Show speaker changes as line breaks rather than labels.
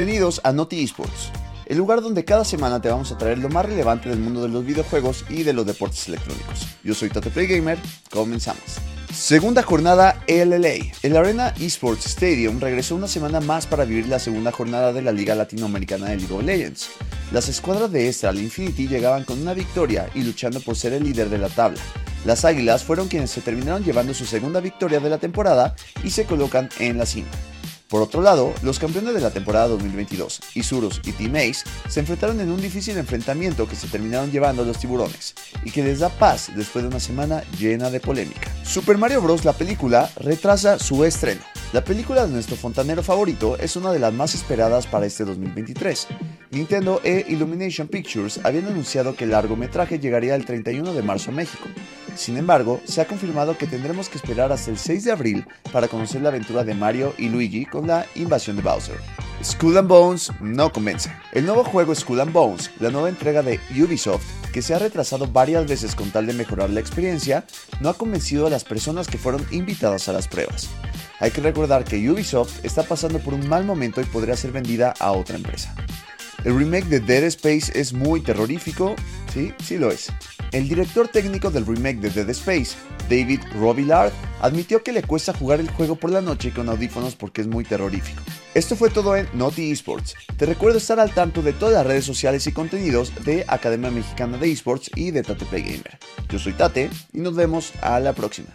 Bienvenidos a Noti Esports, el lugar donde cada semana te vamos a traer lo más relevante del mundo de los videojuegos y de los deportes electrónicos. Yo soy Tate Play Gamer, comenzamos. Segunda jornada LLA. El Arena Esports Stadium regresó una semana más para vivir la segunda jornada de la Liga Latinoamericana de League of Legends. Las escuadras de Estral Infinity llegaban con una victoria y luchando por ser el líder de la tabla. Las Águilas fueron quienes se terminaron llevando su segunda victoria de la temporada y se colocan en la cima. Por otro lado, los campeones de la temporada 2022, Isurus y Team Ace, se enfrentaron en un difícil enfrentamiento que se terminaron llevando a los tiburones, y que les da paz después de una semana llena de polémica. Super Mario Bros. la película retrasa su estreno. La película de nuestro fontanero favorito es una de las más esperadas para este 2023. Nintendo e Illumination Pictures habían anunciado que el largometraje llegaría el 31 de marzo a México. Sin embargo, se ha confirmado que tendremos que esperar hasta el 6 de abril para conocer la aventura de Mario y Luigi con la invasión de Bowser. Skull and Bones no convence. El nuevo juego Skull and Bones, la nueva entrega de Ubisoft, que se ha retrasado varias veces con tal de mejorar la experiencia, no ha convencido a las personas que fueron invitadas a las pruebas. Hay que recordar que Ubisoft está pasando por un mal momento y podría ser vendida a otra empresa. El remake de Dead Space es muy terrorífico, sí, sí lo es. El director técnico del remake de Dead Space, David Robillard, admitió que le cuesta jugar el juego por la noche con audífonos porque es muy terrorífico. Esto fue todo en Naughty Esports. Te recuerdo estar al tanto de todas las redes sociales y contenidos de Academia Mexicana de Esports y de Tate Play Gamer. Yo soy Tate y nos vemos a la próxima.